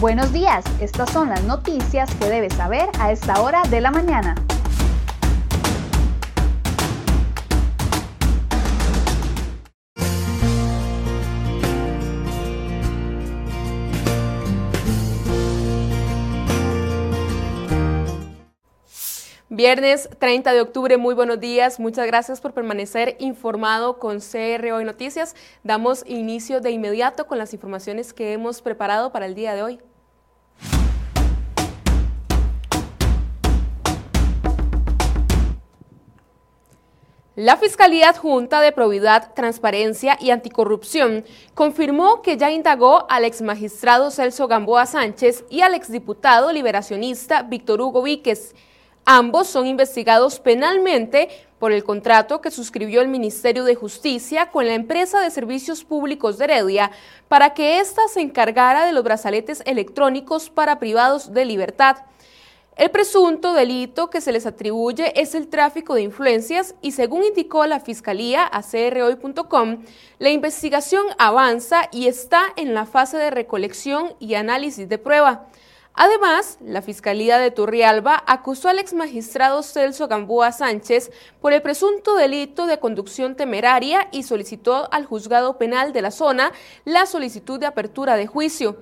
Buenos días, estas son las noticias que debes saber a esta hora de la mañana. Viernes 30 de octubre, muy buenos días. Muchas gracias por permanecer informado con CR Hoy Noticias. Damos inicio de inmediato con las informaciones que hemos preparado para el día de hoy. La Fiscalía Adjunta de Probidad, Transparencia y Anticorrupción confirmó que ya indagó al exmagistrado Celso Gamboa Sánchez y al exdiputado liberacionista Víctor Hugo Víquez. Ambos son investigados penalmente por el contrato que suscribió el Ministerio de Justicia con la empresa de servicios públicos de Heredia para que ésta se encargara de los brazaletes electrónicos para privados de libertad. El presunto delito que se les atribuye es el tráfico de influencias y según indicó la Fiscalía a crhoy.com, la investigación avanza y está en la fase de recolección y análisis de prueba. Además, la Fiscalía de Turrialba acusó al exmagistrado Celso Gamboa Sánchez por el presunto delito de conducción temeraria y solicitó al juzgado penal de la zona la solicitud de apertura de juicio.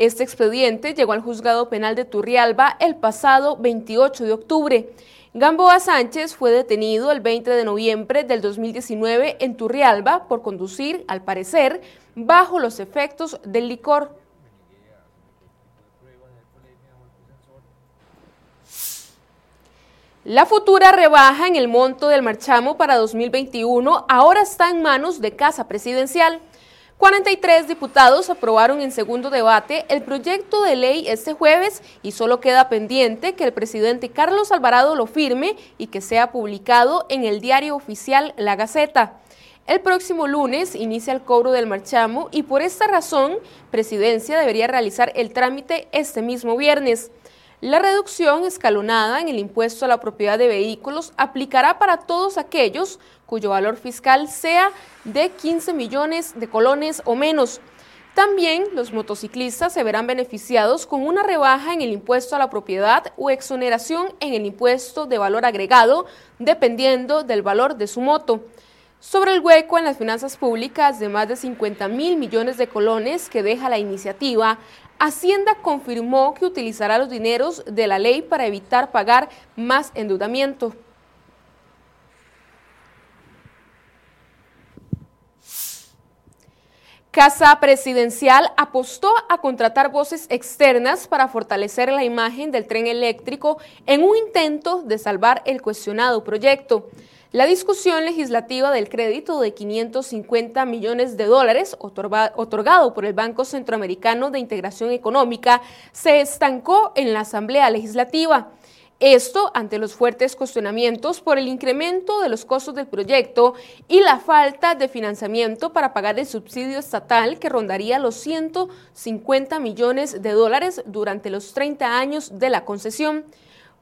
Este expediente llegó al juzgado penal de Turrialba el pasado 28 de octubre. Gamboa Sánchez fue detenido el 20 de noviembre del 2019 en Turrialba por conducir, al parecer, bajo los efectos del licor. La futura rebaja en el monto del marchamo para 2021 ahora está en manos de Casa Presidencial. 43 diputados aprobaron en segundo debate el proyecto de ley este jueves y solo queda pendiente que el presidente Carlos Alvarado lo firme y que sea publicado en el diario oficial La Gaceta. El próximo lunes inicia el cobro del marchamo y por esta razón, Presidencia debería realizar el trámite este mismo viernes. La reducción escalonada en el impuesto a la propiedad de vehículos aplicará para todos aquellos cuyo valor fiscal sea de 15 millones de colones o menos. También los motociclistas se verán beneficiados con una rebaja en el impuesto a la propiedad o exoneración en el impuesto de valor agregado, dependiendo del valor de su moto. Sobre el hueco en las finanzas públicas de más de 50 mil millones de colones que deja la iniciativa, Hacienda confirmó que utilizará los dineros de la ley para evitar pagar más endeudamiento. Casa Presidencial apostó a contratar voces externas para fortalecer la imagen del tren eléctrico en un intento de salvar el cuestionado proyecto. La discusión legislativa del crédito de 550 millones de dólares otorgado por el Banco Centroamericano de Integración Económica se estancó en la Asamblea Legislativa. Esto ante los fuertes cuestionamientos por el incremento de los costos del proyecto y la falta de financiamiento para pagar el subsidio estatal que rondaría los 150 millones de dólares durante los 30 años de la concesión.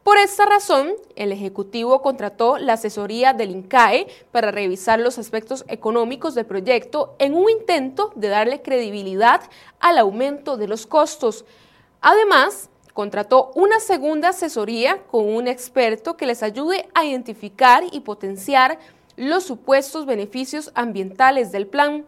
Por esta razón, el Ejecutivo contrató la asesoría del INCAE para revisar los aspectos económicos del proyecto en un intento de darle credibilidad al aumento de los costos. Además, contrató una segunda asesoría con un experto que les ayude a identificar y potenciar los supuestos beneficios ambientales del plan.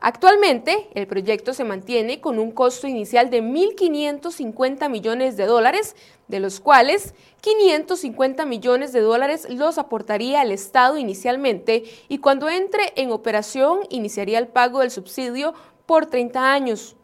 Actualmente, el proyecto se mantiene con un costo inicial de 1.550 millones de dólares, de los cuales 550 millones de dólares los aportaría el Estado inicialmente y cuando entre en operación iniciaría el pago del subsidio por 30 años.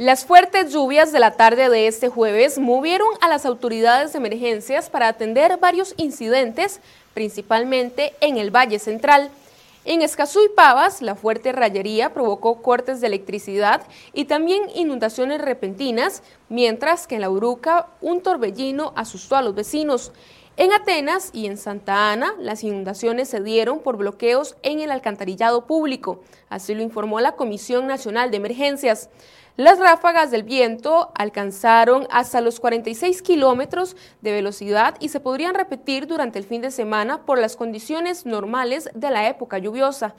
Las fuertes lluvias de la tarde de este jueves movieron a las autoridades de emergencias para atender varios incidentes, principalmente en el Valle Central. En Escazú y Pavas, la fuerte rayería provocó cortes de electricidad y también inundaciones repentinas, mientras que en La Uruca un torbellino asustó a los vecinos. En Atenas y en Santa Ana, las inundaciones se dieron por bloqueos en el alcantarillado público, así lo informó la Comisión Nacional de Emergencias. Las ráfagas del viento alcanzaron hasta los 46 kilómetros de velocidad y se podrían repetir durante el fin de semana por las condiciones normales de la época lluviosa.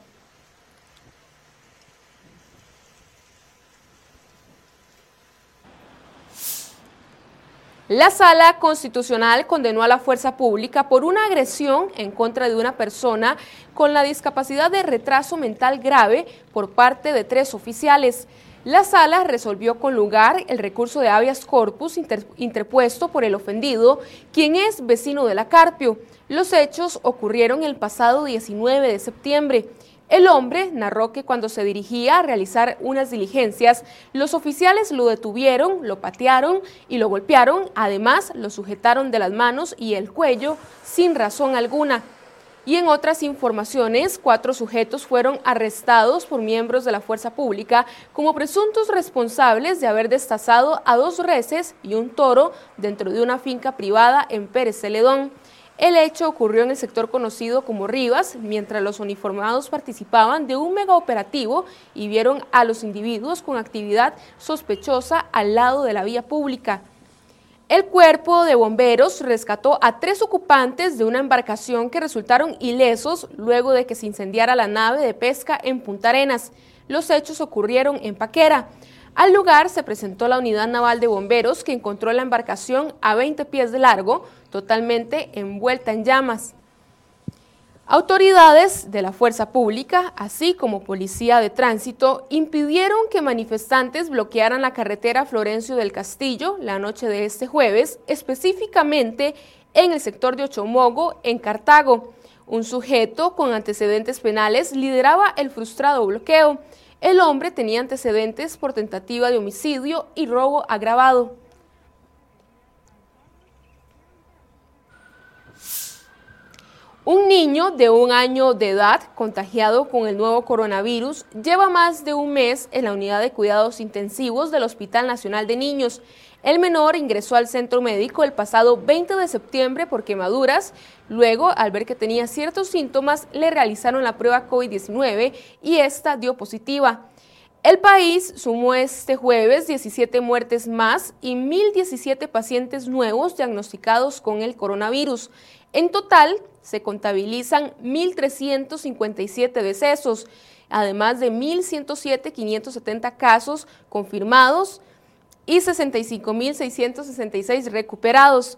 La Sala Constitucional condenó a la fuerza pública por una agresión en contra de una persona con la discapacidad de retraso mental grave por parte de tres oficiales. La sala resolvió con lugar el recurso de habeas corpus interpuesto por el ofendido, quien es vecino de la Carpio. Los hechos ocurrieron el pasado 19 de septiembre. El hombre narró que cuando se dirigía a realizar unas diligencias, los oficiales lo detuvieron, lo patearon y lo golpearon, además lo sujetaron de las manos y el cuello sin razón alguna. Y en otras informaciones, cuatro sujetos fueron arrestados por miembros de la fuerza pública como presuntos responsables de haber destazado a dos reses y un toro dentro de una finca privada en Pérez Celedón. El hecho ocurrió en el sector conocido como Rivas, mientras los uniformados participaban de un mega operativo y vieron a los individuos con actividad sospechosa al lado de la vía pública. El cuerpo de bomberos rescató a tres ocupantes de una embarcación que resultaron ilesos luego de que se incendiara la nave de pesca en Punta Arenas. Los hechos ocurrieron en Paquera. Al lugar se presentó la unidad naval de bomberos que encontró la embarcación a 20 pies de largo, totalmente envuelta en llamas. Autoridades de la fuerza pública, así como policía de tránsito, impidieron que manifestantes bloquearan la carretera Florencio del Castillo la noche de este jueves, específicamente en el sector de Ochomogo, en Cartago. Un sujeto con antecedentes penales lideraba el frustrado bloqueo. El hombre tenía antecedentes por tentativa de homicidio y robo agravado. Un niño de un año de edad contagiado con el nuevo coronavirus lleva más de un mes en la unidad de cuidados intensivos del Hospital Nacional de Niños. El menor ingresó al centro médico el pasado 20 de septiembre por quemaduras. Luego, al ver que tenía ciertos síntomas, le realizaron la prueba COVID-19 y esta dio positiva. El país sumó este jueves 17 muertes más y 1.017 pacientes nuevos diagnosticados con el coronavirus. En total, se contabilizan 1.357 decesos, además de 1.107.570 casos confirmados y 65.666 recuperados.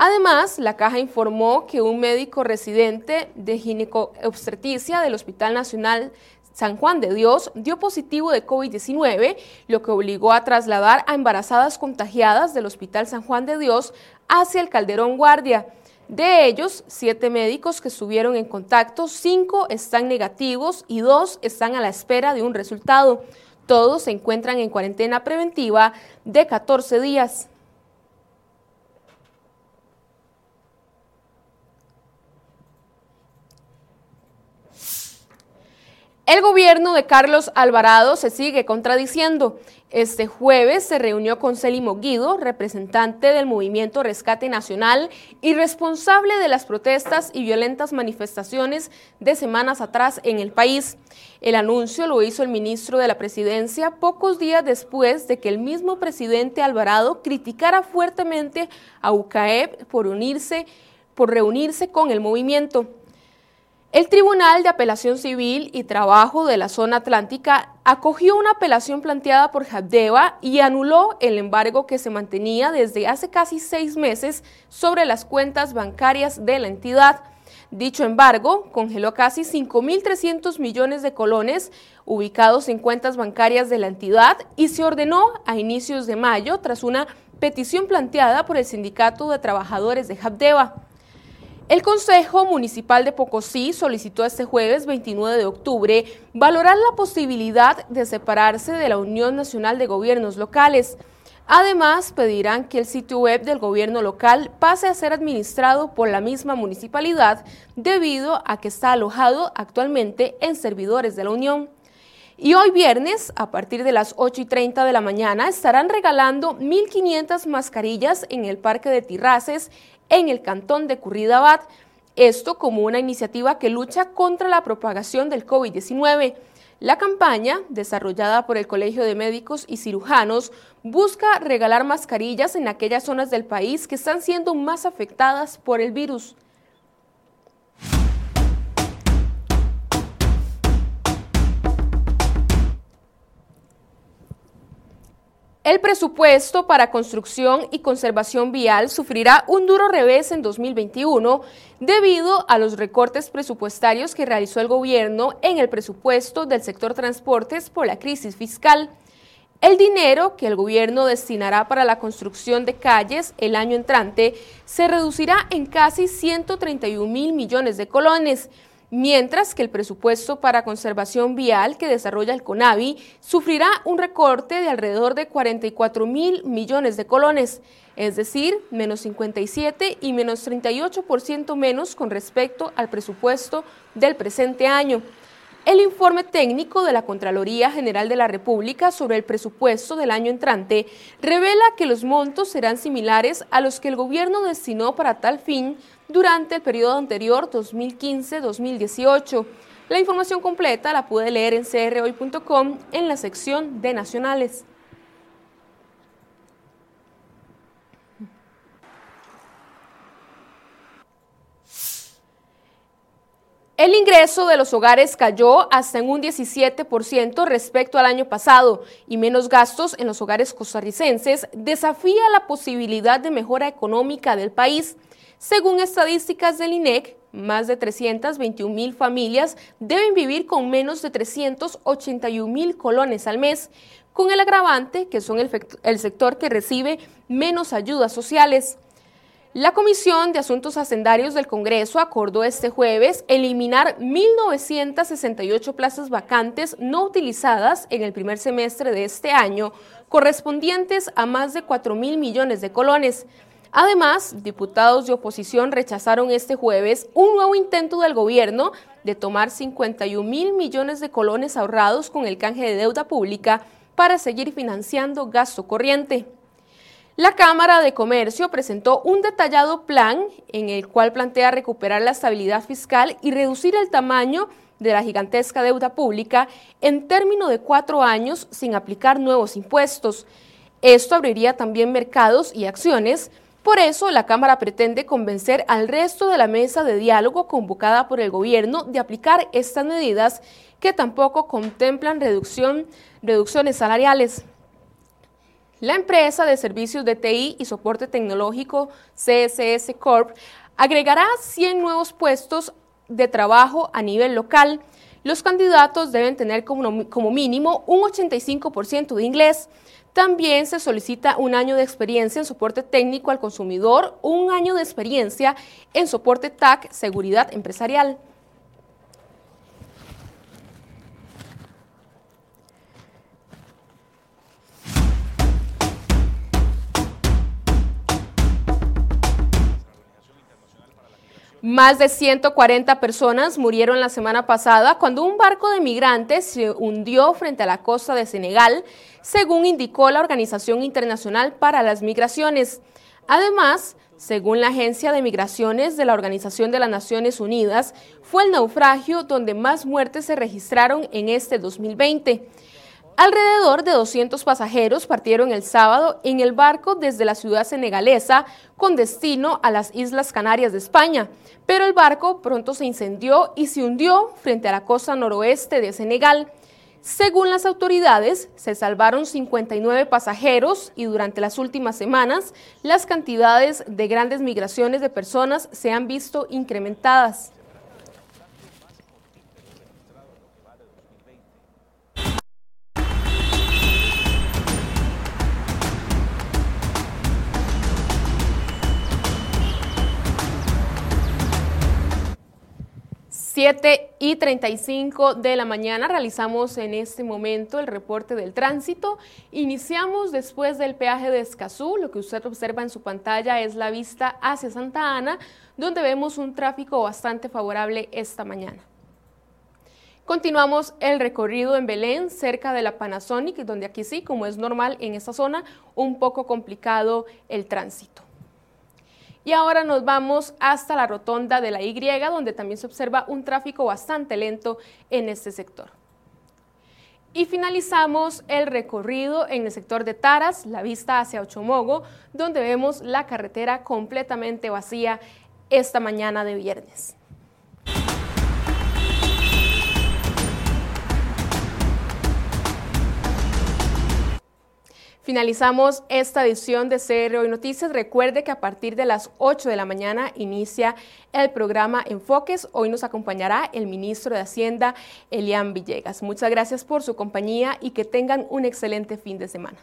Además, la caja informó que un médico residente de gineco-obstetricia del Hospital Nacional San Juan de Dios dio positivo de COVID-19, lo que obligó a trasladar a embarazadas contagiadas del Hospital San Juan de Dios hacia el Calderón Guardia. De ellos, siete médicos que estuvieron en contacto, cinco están negativos y dos están a la espera de un resultado. Todos se encuentran en cuarentena preventiva de 14 días. El gobierno de Carlos Alvarado se sigue contradiciendo. Este jueves se reunió con Celimo Guido, representante del movimiento Rescate Nacional y responsable de las protestas y violentas manifestaciones de semanas atrás en el país. El anuncio lo hizo el ministro de la Presidencia pocos días después de que el mismo presidente Alvarado criticara fuertemente a UCAEP por unirse por reunirse con el movimiento. El Tribunal de Apelación Civil y Trabajo de la Zona Atlántica acogió una apelación planteada por Habdeba y anuló el embargo que se mantenía desde hace casi seis meses sobre las cuentas bancarias de la entidad. Dicho embargo congeló casi 5.300 millones de colones ubicados en cuentas bancarias de la entidad y se ordenó a inicios de mayo tras una petición planteada por el Sindicato de Trabajadores de Habdeba. El Consejo Municipal de Pocosí solicitó este jueves 29 de octubre valorar la posibilidad de separarse de la Unión Nacional de Gobiernos Locales. Además, pedirán que el sitio web del gobierno local pase a ser administrado por la misma municipalidad debido a que está alojado actualmente en servidores de la Unión. Y hoy viernes, a partir de las 8 y 30 de la mañana, estarán regalando 1.500 mascarillas en el Parque de Tirraces, en el cantón de Curridabat. Esto como una iniciativa que lucha contra la propagación del COVID-19. La campaña, desarrollada por el Colegio de Médicos y Cirujanos, busca regalar mascarillas en aquellas zonas del país que están siendo más afectadas por el virus. El presupuesto para construcción y conservación vial sufrirá un duro revés en 2021 debido a los recortes presupuestarios que realizó el gobierno en el presupuesto del sector transportes por la crisis fiscal. El dinero que el gobierno destinará para la construcción de calles el año entrante se reducirá en casi 131 mil millones de colones, mientras que el presupuesto para conservación vial que desarrolla el CONAVI sufrirá un recorte de alrededor de 44 mil millones de colones, es decir, menos 57 y menos 38% menos con respecto al presupuesto del presente año. El informe técnico de la Contraloría General de la República sobre el presupuesto del año entrante revela que los montos serán similares a los que el gobierno destinó para tal fin durante el periodo anterior 2015-2018. La información completa la puede leer en crhoy.com en la sección de nacionales. El ingreso de los hogares cayó hasta en un 17% respecto al año pasado y menos gastos en los hogares costarricenses desafía la posibilidad de mejora económica del país. Según estadísticas del INEC, más de 321 mil familias deben vivir con menos de 381 mil colones al mes, con el agravante que son el, sector que recibe menos ayudas sociales. La Comisión de Asuntos Hacendarios del Congreso acordó este jueves eliminar 1.968 plazas vacantes no utilizadas en el primer semestre de este año, correspondientes a más de 4 mil millones de colones. Además, diputados de oposición rechazaron este jueves un nuevo intento del gobierno de tomar 51 mil millones de colones ahorrados con el canje de deuda pública para seguir financiando gasto corriente. La Cámara de Comercio presentó un detallado plan en el cual plantea recuperar la estabilidad fiscal y reducir el tamaño de la gigantesca deuda pública en término de cuatro años sin aplicar nuevos impuestos. Esto abriría también mercados y acciones por eso, la Cámara pretende convencer al resto de la mesa de diálogo convocada por el gobierno de aplicar estas medidas que tampoco contemplan reducción, reducciones salariales. La empresa de servicios de TI y soporte tecnológico CSS Corp agregará 100 nuevos puestos de trabajo a nivel local. Los candidatos deben tener como, mínimo un 85% de inglés. También se solicita un año de experiencia en soporte técnico al consumidor, un año de experiencia en soporte TAC, seguridad empresarial. Más de 140 personas murieron la semana pasada cuando un barco de migrantes se hundió frente a la costa de Senegal, según indicó la Organización Internacional para las Migraciones. Además, según la Agencia de Migraciones de la Organización de las Naciones Unidas, fue el naufragio donde más muertes se registraron en este 2020. Alrededor de 200 pasajeros partieron el sábado en el barco desde la ciudad senegalesa con destino a las Islas Canarias de España, pero el barco pronto se incendió y se hundió frente a la costa noroeste de Senegal. Según las autoridades, se salvaron 59 pasajeros y durante las últimas semanas las cantidades de grandes migraciones de personas se han visto incrementadas. 7 y 35 de la mañana realizamos en este momento el reporte del tránsito. Iniciamos después del peaje de Escazú. Lo que usted observa en su pantalla es la vista hacia Santa Ana, donde vemos un tráfico bastante favorable esta mañana. Continuamos el recorrido en Belén, cerca de la Panasonic, donde aquí sí, como es normal en esta zona, un poco complicado el tránsito. Y ahora nos vamos hasta la rotonda de la Y, donde también se observa un tráfico bastante lento en este sector. Y finalizamos el recorrido en el sector de Taras, la vista hacia Ochomogo, donde vemos la carretera completamente vacía esta mañana de viernes. Finalizamos esta edición de CR Hoy Noticias. Recuerde que a partir de las 8 de la mañana inicia el programa Enfoques. Hoy nos acompañará el ministro de Hacienda, Elian Villegas. Muchas gracias por su compañía y que tengan un excelente fin de semana.